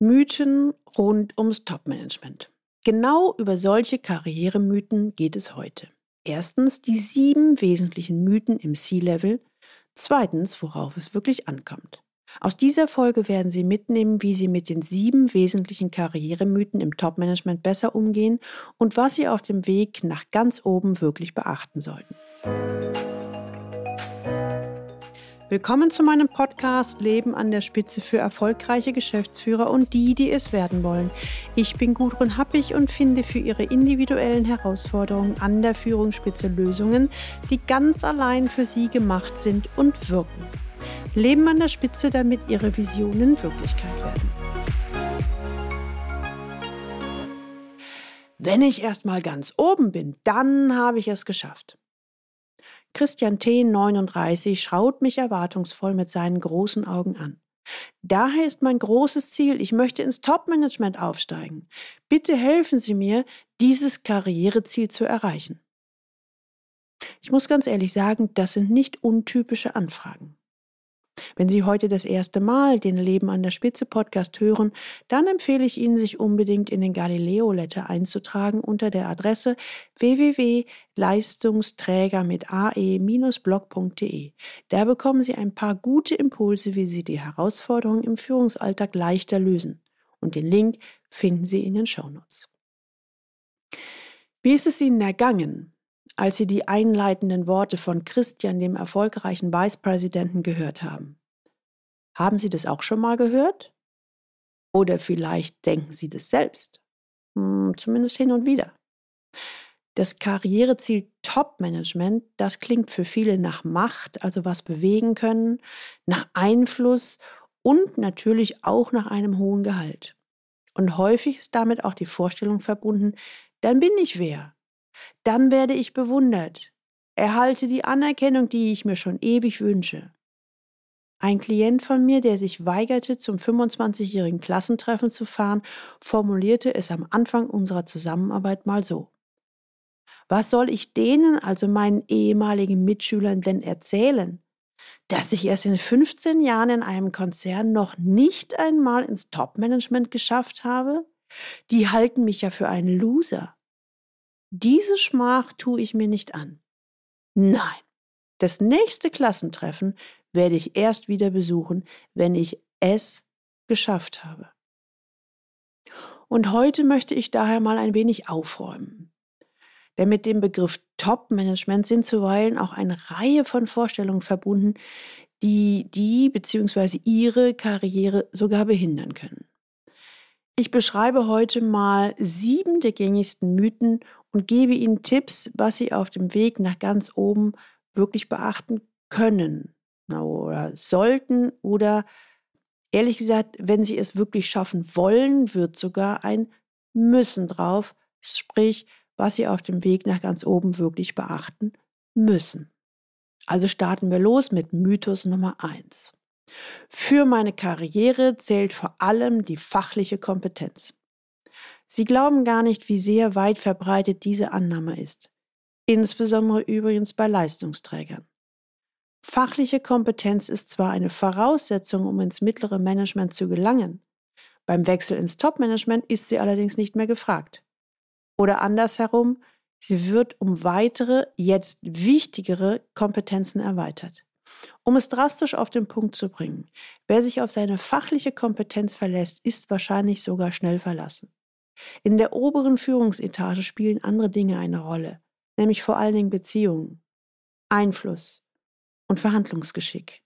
Mythen rund ums Top-Management. Genau über solche Karrieremythen geht es heute. Erstens die sieben wesentlichen Mythen im C-Level. Zweitens, worauf es wirklich ankommt. Aus dieser Folge werden Sie mitnehmen, wie Sie mit den sieben wesentlichen Karrieremythen im Top-Management besser umgehen und was Sie auf dem Weg nach ganz oben wirklich beachten sollten. Willkommen zu meinem Podcast Leben an der Spitze für erfolgreiche Geschäftsführer und die, die es werden wollen. Ich bin Gudrun Happig und finde für Ihre individuellen Herausforderungen an der Führungsspitze Lösungen, die ganz allein für Sie gemacht sind und wirken. Leben an der Spitze, damit Ihre Visionen Wirklichkeit werden. Wenn ich erstmal ganz oben bin, dann habe ich es geschafft. Christian T. 39 schaut mich erwartungsvoll mit seinen großen Augen an. Daher ist mein großes Ziel, ich möchte ins Top-Management aufsteigen. Bitte helfen Sie mir, dieses Karriereziel zu erreichen. Ich muss ganz ehrlich sagen, das sind nicht untypische Anfragen. Wenn Sie heute das erste Mal den Leben an der Spitze Podcast hören, dann empfehle ich Ihnen, sich unbedingt in den Galileo Letter einzutragen unter der Adresse www.leistungsträger mit ae-blog.de. Da bekommen Sie ein paar gute Impulse, wie Sie die Herausforderungen im Führungsalltag leichter lösen. Und den Link finden Sie in den Shownotes. Wie ist es Ihnen ergangen, als Sie die einleitenden Worte von Christian, dem erfolgreichen Vicepräsidenten, gehört haben. Haben Sie das auch schon mal gehört? Oder vielleicht denken Sie das selbst? Hm, zumindest hin und wieder. Das Karriereziel Top-Management, das klingt für viele nach Macht, also was bewegen können, nach Einfluss und natürlich auch nach einem hohen Gehalt. Und häufig ist damit auch die Vorstellung verbunden, dann bin ich wer, dann werde ich bewundert, erhalte die Anerkennung, die ich mir schon ewig wünsche. Ein Klient von mir, der sich weigerte, zum 25-jährigen Klassentreffen zu fahren, formulierte es am Anfang unserer Zusammenarbeit mal so. Was soll ich denen, also meinen ehemaligen Mitschülern, denn erzählen? Dass ich erst in 15 Jahren in einem Konzern noch nicht einmal ins Top-Management geschafft habe? Die halten mich ja für einen Loser. Diese Schmach tue ich mir nicht an. Nein, das nächste Klassentreffen werde ich erst wieder besuchen, wenn ich es geschafft habe. Und heute möchte ich daher mal ein wenig aufräumen. Denn mit dem Begriff Top-Management sind zuweilen auch eine Reihe von Vorstellungen verbunden, die die bzw. ihre Karriere sogar behindern können. Ich beschreibe heute mal sieben der gängigsten Mythen und gebe Ihnen Tipps, was Sie auf dem Weg nach ganz oben wirklich beachten können oder sollten oder ehrlich gesagt, wenn Sie es wirklich schaffen wollen, wird sogar ein müssen drauf, sprich, was Sie auf dem Weg nach ganz oben wirklich beachten müssen. Also starten wir los mit Mythos Nummer eins. Für meine Karriere zählt vor allem die fachliche Kompetenz. Sie glauben gar nicht, wie sehr weit verbreitet diese Annahme ist, insbesondere übrigens bei Leistungsträgern. Fachliche Kompetenz ist zwar eine Voraussetzung, um ins mittlere Management zu gelangen, beim Wechsel ins Top-Management ist sie allerdings nicht mehr gefragt. Oder andersherum, sie wird um weitere, jetzt wichtigere Kompetenzen erweitert. Um es drastisch auf den Punkt zu bringen, wer sich auf seine fachliche Kompetenz verlässt, ist wahrscheinlich sogar schnell verlassen. In der oberen Führungsetage spielen andere Dinge eine Rolle, nämlich vor allen Dingen Beziehungen, Einfluss und Verhandlungsgeschick.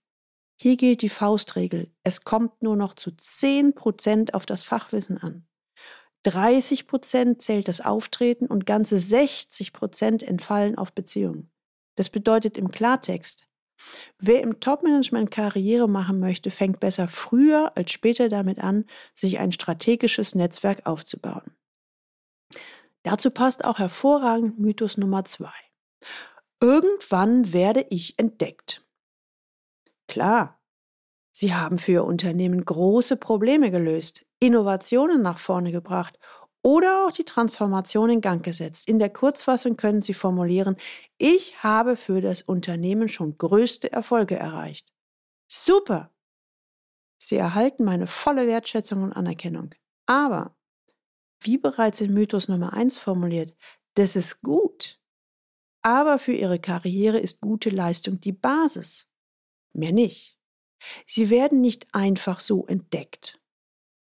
Hier gilt die Faustregel, es kommt nur noch zu 10 Prozent auf das Fachwissen an. 30 Prozent zählt das Auftreten und ganze 60 Prozent entfallen auf Beziehungen. Das bedeutet im Klartext, wer im Topmanagement Karriere machen möchte, fängt besser früher als später damit an, sich ein strategisches Netzwerk aufzubauen. Dazu passt auch hervorragend Mythos Nummer zwei. Irgendwann werde ich entdeckt. Klar, Sie haben für Ihr Unternehmen große Probleme gelöst, Innovationen nach vorne gebracht oder auch die Transformation in Gang gesetzt. In der Kurzfassung können Sie formulieren, ich habe für das Unternehmen schon größte Erfolge erreicht. Super! Sie erhalten meine volle Wertschätzung und Anerkennung. Aber, wie bereits in Mythos Nummer 1 formuliert, das ist gut. Aber für Ihre Karriere ist gute Leistung die Basis. Mehr nicht. Sie werden nicht einfach so entdeckt.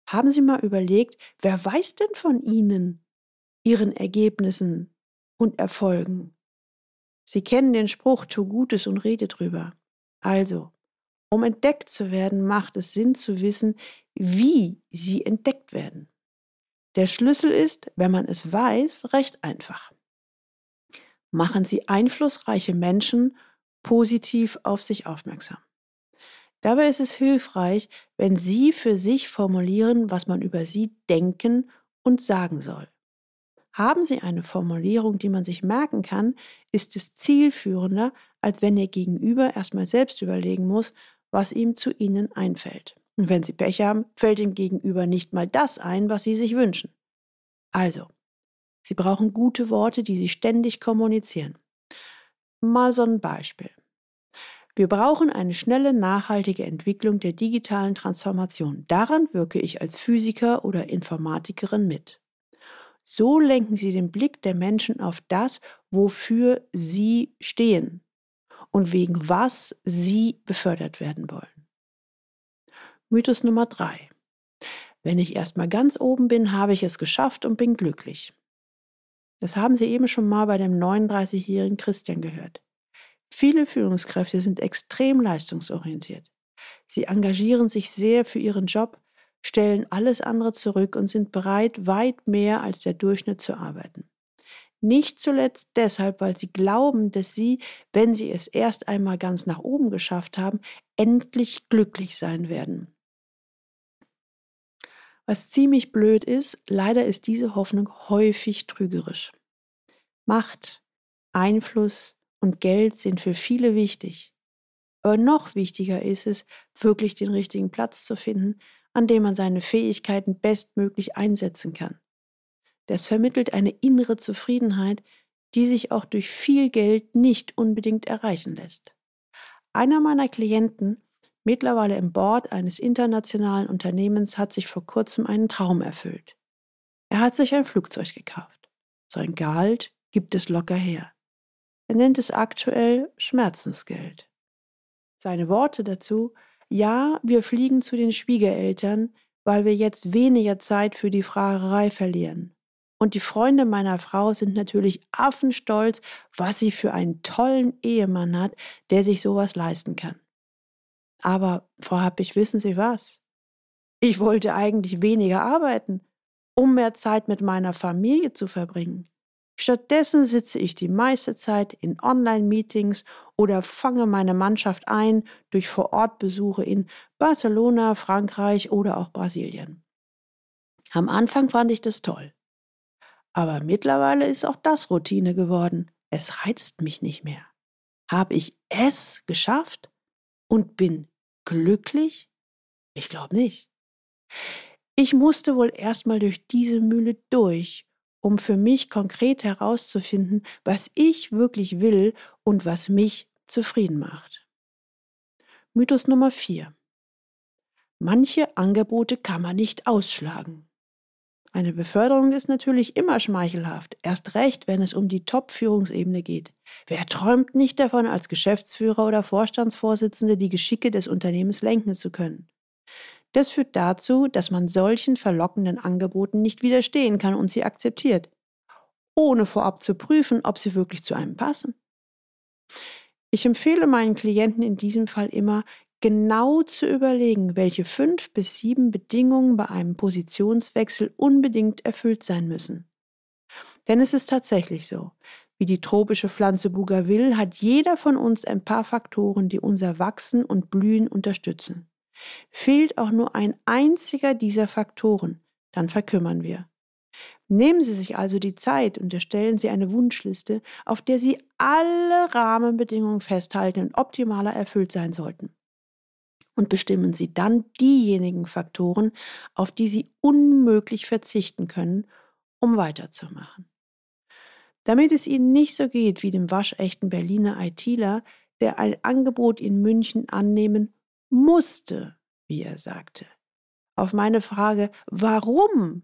Haben Sie mal überlegt, wer weiß denn von Ihnen, Ihren Ergebnissen und Erfolgen? Sie kennen den Spruch, tu Gutes und rede drüber. Also, um entdeckt zu werden, macht es Sinn zu wissen, wie Sie entdeckt werden. Der Schlüssel ist, wenn man es weiß, recht einfach. Machen Sie einflussreiche Menschen positiv auf sich aufmerksam. Dabei ist es hilfreich, wenn Sie für sich formulieren, was man über Sie denken und sagen soll. Haben Sie eine Formulierung, die man sich merken kann, ist es zielführender, als wenn Ihr Gegenüber erstmal selbst überlegen muss, was ihm zu Ihnen einfällt. Und wenn Sie Pech haben, fällt dem Gegenüber nicht mal das ein, was Sie sich wünschen. Also, Sie brauchen gute Worte, die Sie ständig kommunizieren. Mal so ein Beispiel. Wir brauchen eine schnelle, nachhaltige Entwicklung der digitalen Transformation. Daran wirke ich als Physiker oder Informatikerin mit. So lenken Sie den Blick der Menschen auf das, wofür Sie stehen und wegen was Sie befördert werden wollen. Mythos Nummer drei: Wenn ich erstmal ganz oben bin, habe ich es geschafft und bin glücklich. Das haben Sie eben schon mal bei dem 39-jährigen Christian gehört. Viele Führungskräfte sind extrem leistungsorientiert. Sie engagieren sich sehr für ihren Job, stellen alles andere zurück und sind bereit, weit mehr als der Durchschnitt zu arbeiten. Nicht zuletzt deshalb, weil sie glauben, dass sie, wenn sie es erst einmal ganz nach oben geschafft haben, endlich glücklich sein werden. Was ziemlich blöd ist, leider ist diese Hoffnung häufig trügerisch. Macht, Einfluss, und Geld sind für viele wichtig. Aber noch wichtiger ist es, wirklich den richtigen Platz zu finden, an dem man seine Fähigkeiten bestmöglich einsetzen kann. Das vermittelt eine innere Zufriedenheit, die sich auch durch viel Geld nicht unbedingt erreichen lässt. Einer meiner Klienten, mittlerweile im Board eines internationalen Unternehmens, hat sich vor kurzem einen Traum erfüllt. Er hat sich ein Flugzeug gekauft. Sein Gehalt gibt es locker her. Er nennt es aktuell Schmerzensgeld. Seine Worte dazu, ja, wir fliegen zu den Schwiegereltern, weil wir jetzt weniger Zeit für die Fragerei verlieren. Und die Freunde meiner Frau sind natürlich affenstolz, was sie für einen tollen Ehemann hat, der sich sowas leisten kann. Aber, Frau Happig, wissen Sie was? Ich wollte eigentlich weniger arbeiten, um mehr Zeit mit meiner Familie zu verbringen. Stattdessen sitze ich die meiste Zeit in Online-Meetings oder fange meine Mannschaft ein durch Vorortbesuche in Barcelona, Frankreich oder auch Brasilien. Am Anfang fand ich das toll. Aber mittlerweile ist auch das Routine geworden. Es reizt mich nicht mehr. Habe ich es geschafft und bin glücklich? Ich glaube nicht. Ich musste wohl erstmal durch diese Mühle durch um für mich konkret herauszufinden, was ich wirklich will und was mich zufrieden macht. Mythos Nummer 4. Manche Angebote kann man nicht ausschlagen. Eine Beförderung ist natürlich immer schmeichelhaft, erst recht, wenn es um die Top-Führungsebene geht. Wer träumt nicht davon, als Geschäftsführer oder Vorstandsvorsitzende die Geschicke des Unternehmens lenken zu können? Das führt dazu, dass man solchen verlockenden Angeboten nicht widerstehen kann und sie akzeptiert, ohne vorab zu prüfen, ob sie wirklich zu einem passen. Ich empfehle meinen Klienten in diesem Fall immer, genau zu überlegen, welche fünf bis sieben Bedingungen bei einem Positionswechsel unbedingt erfüllt sein müssen. Denn es ist tatsächlich so. Wie die tropische Pflanze Bougainville hat jeder von uns ein paar Faktoren, die unser Wachsen und Blühen unterstützen. Fehlt auch nur ein einziger dieser Faktoren, dann verkümmern wir. Nehmen Sie sich also die Zeit und erstellen Sie eine Wunschliste, auf der Sie alle Rahmenbedingungen festhalten und optimaler erfüllt sein sollten. Und bestimmen Sie dann diejenigen Faktoren, auf die Sie unmöglich verzichten können, um weiterzumachen. Damit es Ihnen nicht so geht wie dem waschechten Berliner ITler, der ein Angebot in München annehmen musste, wie er sagte. Auf meine Frage, warum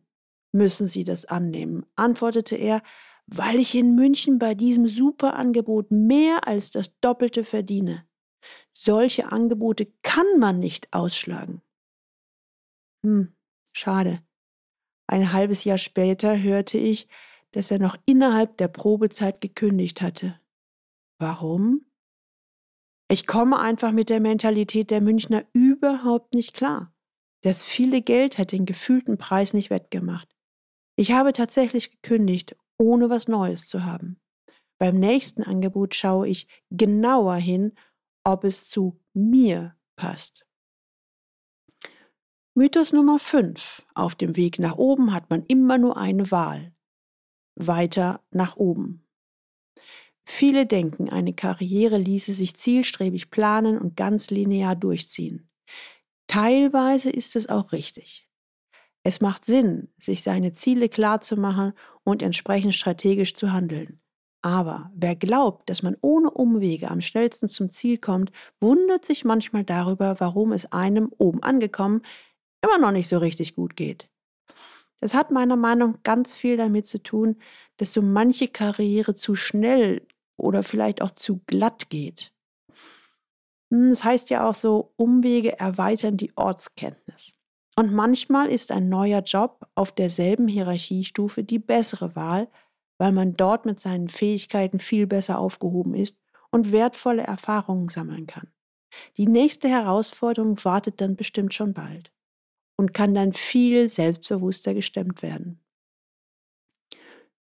müssen Sie das annehmen, antwortete er, weil ich in München bei diesem Superangebot mehr als das Doppelte verdiene. Solche Angebote kann man nicht ausschlagen. Hm, schade. Ein halbes Jahr später hörte ich, dass er noch innerhalb der Probezeit gekündigt hatte. Warum? Ich komme einfach mit der Mentalität der Münchner überhaupt nicht klar. Das viele Geld hat den gefühlten Preis nicht wettgemacht. Ich habe tatsächlich gekündigt, ohne was Neues zu haben. Beim nächsten Angebot schaue ich genauer hin, ob es zu mir passt. Mythos Nummer 5. Auf dem Weg nach oben hat man immer nur eine Wahl. Weiter nach oben. Viele denken, eine Karriere ließe sich zielstrebig planen und ganz linear durchziehen. Teilweise ist es auch richtig. Es macht Sinn, sich seine Ziele klarzumachen und entsprechend strategisch zu handeln. Aber wer glaubt, dass man ohne Umwege am schnellsten zum Ziel kommt, wundert sich manchmal darüber, warum es einem oben angekommen immer noch nicht so richtig gut geht. Das hat meiner Meinung nach ganz viel damit zu tun, dass so manche Karriere zu schnell oder vielleicht auch zu glatt geht. Hm, das heißt ja auch so, Umwege erweitern die Ortskenntnis. Und manchmal ist ein neuer Job auf derselben Hierarchiestufe die bessere Wahl, weil man dort mit seinen Fähigkeiten viel besser aufgehoben ist und wertvolle Erfahrungen sammeln kann. Die nächste Herausforderung wartet dann bestimmt schon bald und kann dann viel selbstbewusster gestemmt werden.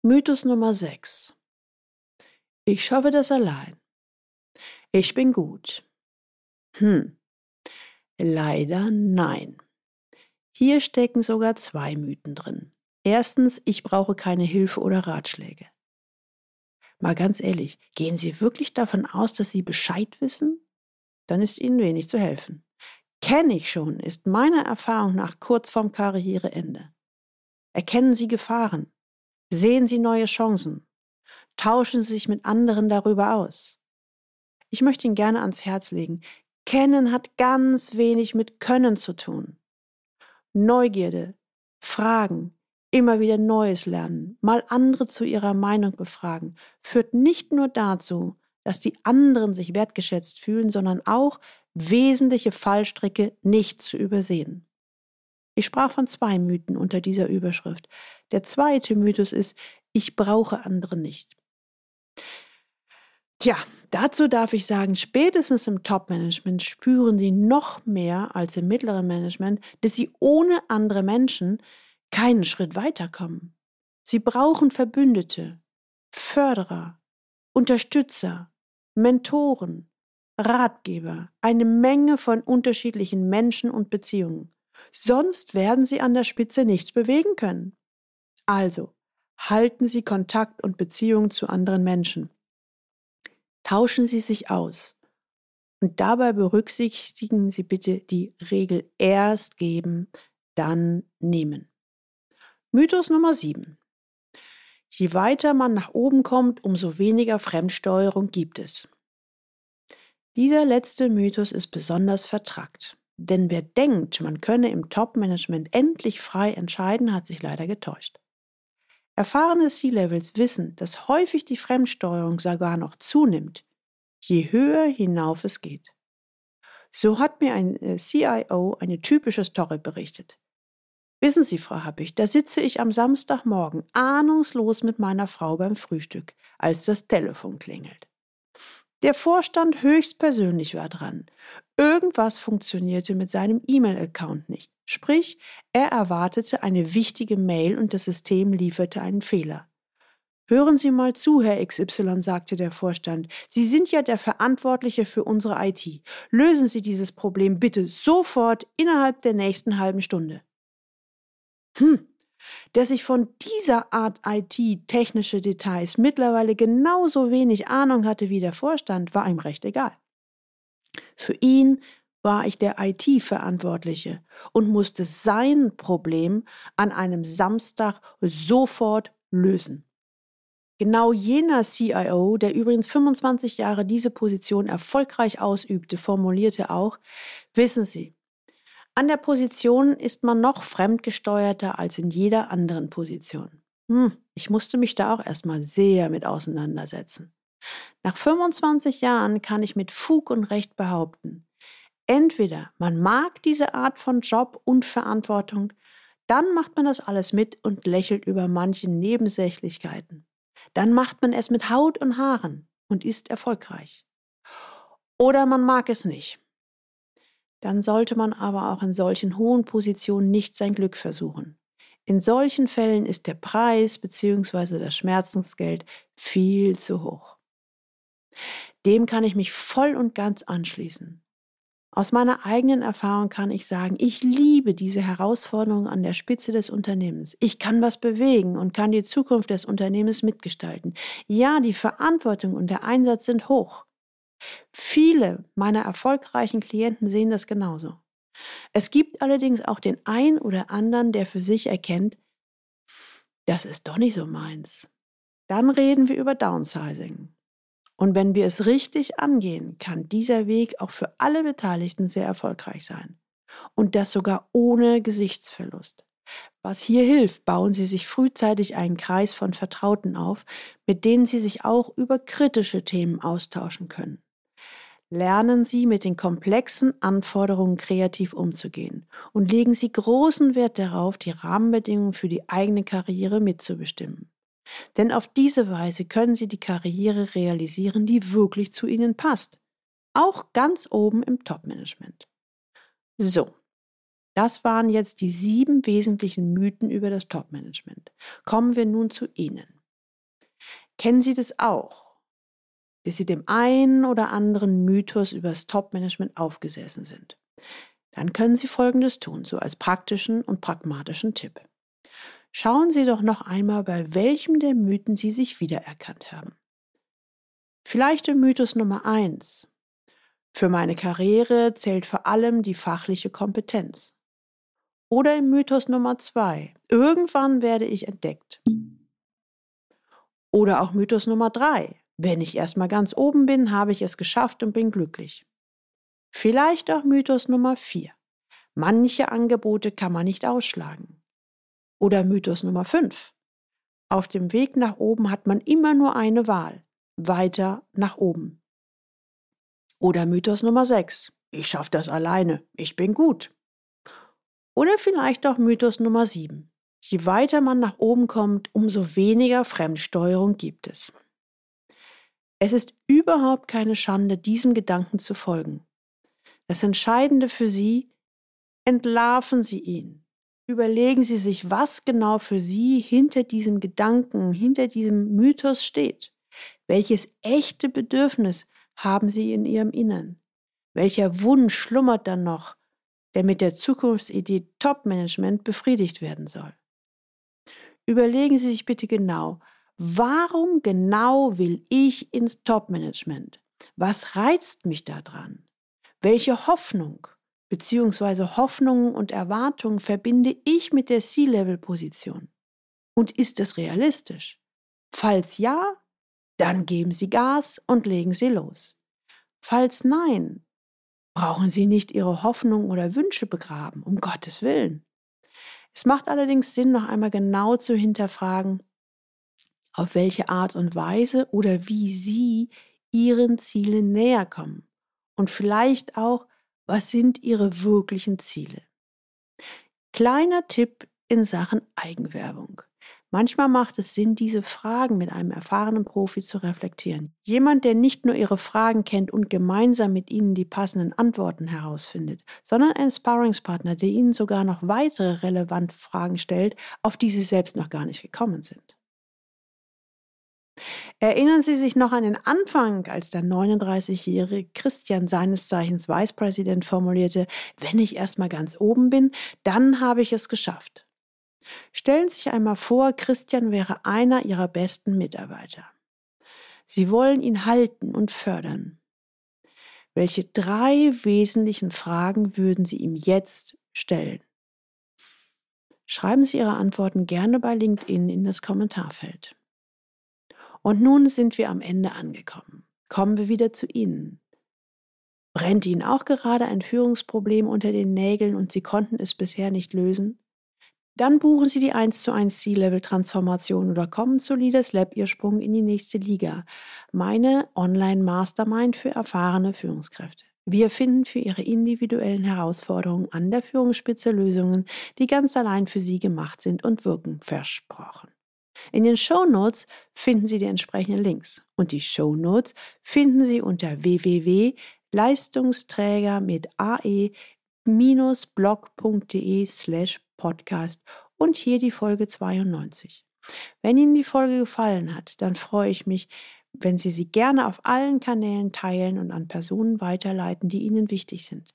Mythos Nummer 6. Ich schaffe das allein. Ich bin gut. Hm. Leider nein. Hier stecken sogar zwei Mythen drin. Erstens, ich brauche keine Hilfe oder Ratschläge. Mal ganz ehrlich, gehen Sie wirklich davon aus, dass Sie Bescheid wissen? Dann ist Ihnen wenig zu helfen. Kenne ich schon, ist meiner Erfahrung nach kurz vorm Karriereende. Erkennen Sie Gefahren. Sehen Sie neue Chancen. Tauschen Sie sich mit anderen darüber aus. Ich möchte Ihnen gerne ans Herz legen, Kennen hat ganz wenig mit Können zu tun. Neugierde, Fragen, immer wieder Neues lernen, mal andere zu ihrer Meinung befragen, führt nicht nur dazu, dass die anderen sich wertgeschätzt fühlen, sondern auch wesentliche Fallstricke nicht zu übersehen. Ich sprach von zwei Mythen unter dieser Überschrift. Der zweite Mythos ist, ich brauche andere nicht. Tja, dazu darf ich sagen, spätestens im Top-Management spüren Sie noch mehr als im mittleren Management, dass Sie ohne andere Menschen keinen Schritt weiterkommen. Sie brauchen Verbündete, Förderer, Unterstützer, Mentoren, Ratgeber, eine Menge von unterschiedlichen Menschen und Beziehungen. Sonst werden Sie an der Spitze nichts bewegen können. Also, halten Sie Kontakt und Beziehungen zu anderen Menschen. Tauschen Sie sich aus. Und dabei berücksichtigen Sie bitte die Regel erst geben, dann nehmen. Mythos Nummer 7. Je weiter man nach oben kommt, umso weniger Fremdsteuerung gibt es. Dieser letzte Mythos ist besonders vertrackt. Denn wer denkt, man könne im Top-Management endlich frei entscheiden, hat sich leider getäuscht. Erfahrene C-Levels wissen, dass häufig die Fremdsteuerung sogar noch zunimmt, je höher hinauf es geht. So hat mir ein äh, CIO eine typische Story berichtet. Wissen Sie, Frau Happig, da sitze ich am Samstagmorgen ahnungslos mit meiner Frau beim Frühstück, als das Telefon klingelt. Der Vorstand höchstpersönlich war dran. Irgendwas funktionierte mit seinem E-Mail-Account nicht. Sprich, er erwartete eine wichtige Mail und das System lieferte einen Fehler. Hören Sie mal zu, Herr XY, sagte der Vorstand. Sie sind ja der Verantwortliche für unsere IT. Lösen Sie dieses Problem bitte sofort innerhalb der nächsten halben Stunde. Hm, dass ich von dieser Art IT-technische Details mittlerweile genauso wenig Ahnung hatte wie der Vorstand, war ihm recht egal. Für ihn war ich der IT-Verantwortliche und musste sein Problem an einem Samstag sofort lösen. Genau jener CIO, der übrigens 25 Jahre diese Position erfolgreich ausübte, formulierte auch, wissen Sie, An der Position ist man noch fremdgesteuerter als in jeder anderen Position. Hm, ich musste mich da auch erstmal sehr mit auseinandersetzen. Nach 25 Jahren kann ich mit Fug und Recht behaupten, entweder man mag diese Art von Job und Verantwortung, dann macht man das alles mit und lächelt über manche Nebensächlichkeiten. Dann macht man es mit Haut und Haaren und ist erfolgreich. Oder man mag es nicht. Dann sollte man aber auch in solchen hohen Positionen nicht sein Glück versuchen. In solchen Fällen ist der Preis bzw. das Schmerzensgeld viel zu hoch. Dem kann ich mich voll und ganz anschließen. Aus meiner eigenen Erfahrung kann ich sagen, ich liebe diese Herausforderung an der Spitze des Unternehmens. Ich kann was bewegen und kann die Zukunft des Unternehmens mitgestalten. Ja, die Verantwortung und der Einsatz sind hoch. Viele meiner erfolgreichen Klienten sehen das genauso. Es gibt allerdings auch den einen oder anderen, der für sich erkennt, das ist doch nicht so meins. Dann reden wir über Downsizing. Und wenn wir es richtig angehen, kann dieser Weg auch für alle Beteiligten sehr erfolgreich sein. Und das sogar ohne Gesichtsverlust. Was hier hilft, bauen Sie sich frühzeitig einen Kreis von Vertrauten auf, mit denen Sie sich auch über kritische Themen austauschen können. Lernen Sie mit den komplexen Anforderungen kreativ umzugehen und legen Sie großen Wert darauf, die Rahmenbedingungen für die eigene Karriere mitzubestimmen. Denn auf diese Weise können Sie die Karriere realisieren, die wirklich zu Ihnen passt. Auch ganz oben im Top-Management. So, das waren jetzt die sieben wesentlichen Mythen über das Top-Management. Kommen wir nun zu Ihnen. Kennen Sie das auch, dass Sie dem einen oder anderen Mythos über das Top-Management aufgesessen sind? Dann können Sie Folgendes tun, so als praktischen und pragmatischen Tipp. Schauen Sie doch noch einmal, bei welchem der Mythen Sie sich wiedererkannt haben. Vielleicht im Mythos Nummer 1. Für meine Karriere zählt vor allem die fachliche Kompetenz. Oder im Mythos Nummer 2. Irgendwann werde ich entdeckt. Oder auch Mythos Nummer 3. Wenn ich erstmal ganz oben bin, habe ich es geschafft und bin glücklich. Vielleicht auch Mythos Nummer 4. Manche Angebote kann man nicht ausschlagen. Oder Mythos Nummer 5. Auf dem Weg nach oben hat man immer nur eine Wahl. Weiter nach oben. Oder Mythos Nummer 6. Ich schaffe das alleine. Ich bin gut. Oder vielleicht auch Mythos Nummer 7. Je weiter man nach oben kommt, umso weniger Fremdsteuerung gibt es. Es ist überhaupt keine Schande, diesem Gedanken zu folgen. Das Entscheidende für Sie, entlarven Sie ihn. Überlegen Sie sich, was genau für Sie hinter diesem Gedanken, hinter diesem Mythos steht. Welches echte Bedürfnis haben Sie in Ihrem Innern? Welcher Wunsch schlummert dann noch, der mit der Zukunftsidee Top-Management befriedigt werden soll? Überlegen Sie sich bitte genau, warum genau will ich ins Top-Management? Was reizt mich daran? Welche Hoffnung, beziehungsweise Hoffnungen und Erwartungen verbinde ich mit der C-Level-Position? Und ist es realistisch? Falls ja, dann geben Sie Gas und legen Sie los. Falls nein, brauchen Sie nicht Ihre Hoffnungen oder Wünsche begraben, um Gottes Willen. Es macht allerdings Sinn, noch einmal genau zu hinterfragen, auf welche Art und Weise oder wie Sie Ihren Zielen näher kommen und vielleicht auch, was sind Ihre wirklichen Ziele? Kleiner Tipp in Sachen Eigenwerbung. Manchmal macht es Sinn, diese Fragen mit einem erfahrenen Profi zu reflektieren. Jemand, der nicht nur Ihre Fragen kennt und gemeinsam mit Ihnen die passenden Antworten herausfindet, sondern ein Sparringspartner, der Ihnen sogar noch weitere relevante Fragen stellt, auf die Sie selbst noch gar nicht gekommen sind. Erinnern Sie sich noch an den Anfang, als der 39-jährige Christian seines Zeichens Vicepräsident formulierte, wenn ich erstmal ganz oben bin, dann habe ich es geschafft. Stellen Sie sich einmal vor, Christian wäre einer Ihrer besten Mitarbeiter. Sie wollen ihn halten und fördern. Welche drei wesentlichen Fragen würden Sie ihm jetzt stellen? Schreiben Sie Ihre Antworten gerne bei LinkedIn in das Kommentarfeld. Und nun sind wir am Ende angekommen. Kommen wir wieder zu Ihnen. Brennt Ihnen auch gerade ein Führungsproblem unter den Nägeln und Sie konnten es bisher nicht lösen? Dann buchen Sie die 1 zu 1 C-Level-Transformation oder kommen zu Leaders Lab Ihr Sprung in die nächste Liga. Meine Online-Mastermind für erfahrene Führungskräfte. Wir finden für Ihre individuellen Herausforderungen an der Führungsspitze Lösungen, die ganz allein für Sie gemacht sind und wirken versprochen. In den Show Notes finden Sie die entsprechenden Links und die Show Notes finden Sie unter www.leistungsträger mit ae-blog.de slash podcast und hier die Folge 92. Wenn Ihnen die Folge gefallen hat, dann freue ich mich, wenn Sie sie gerne auf allen Kanälen teilen und an Personen weiterleiten, die Ihnen wichtig sind.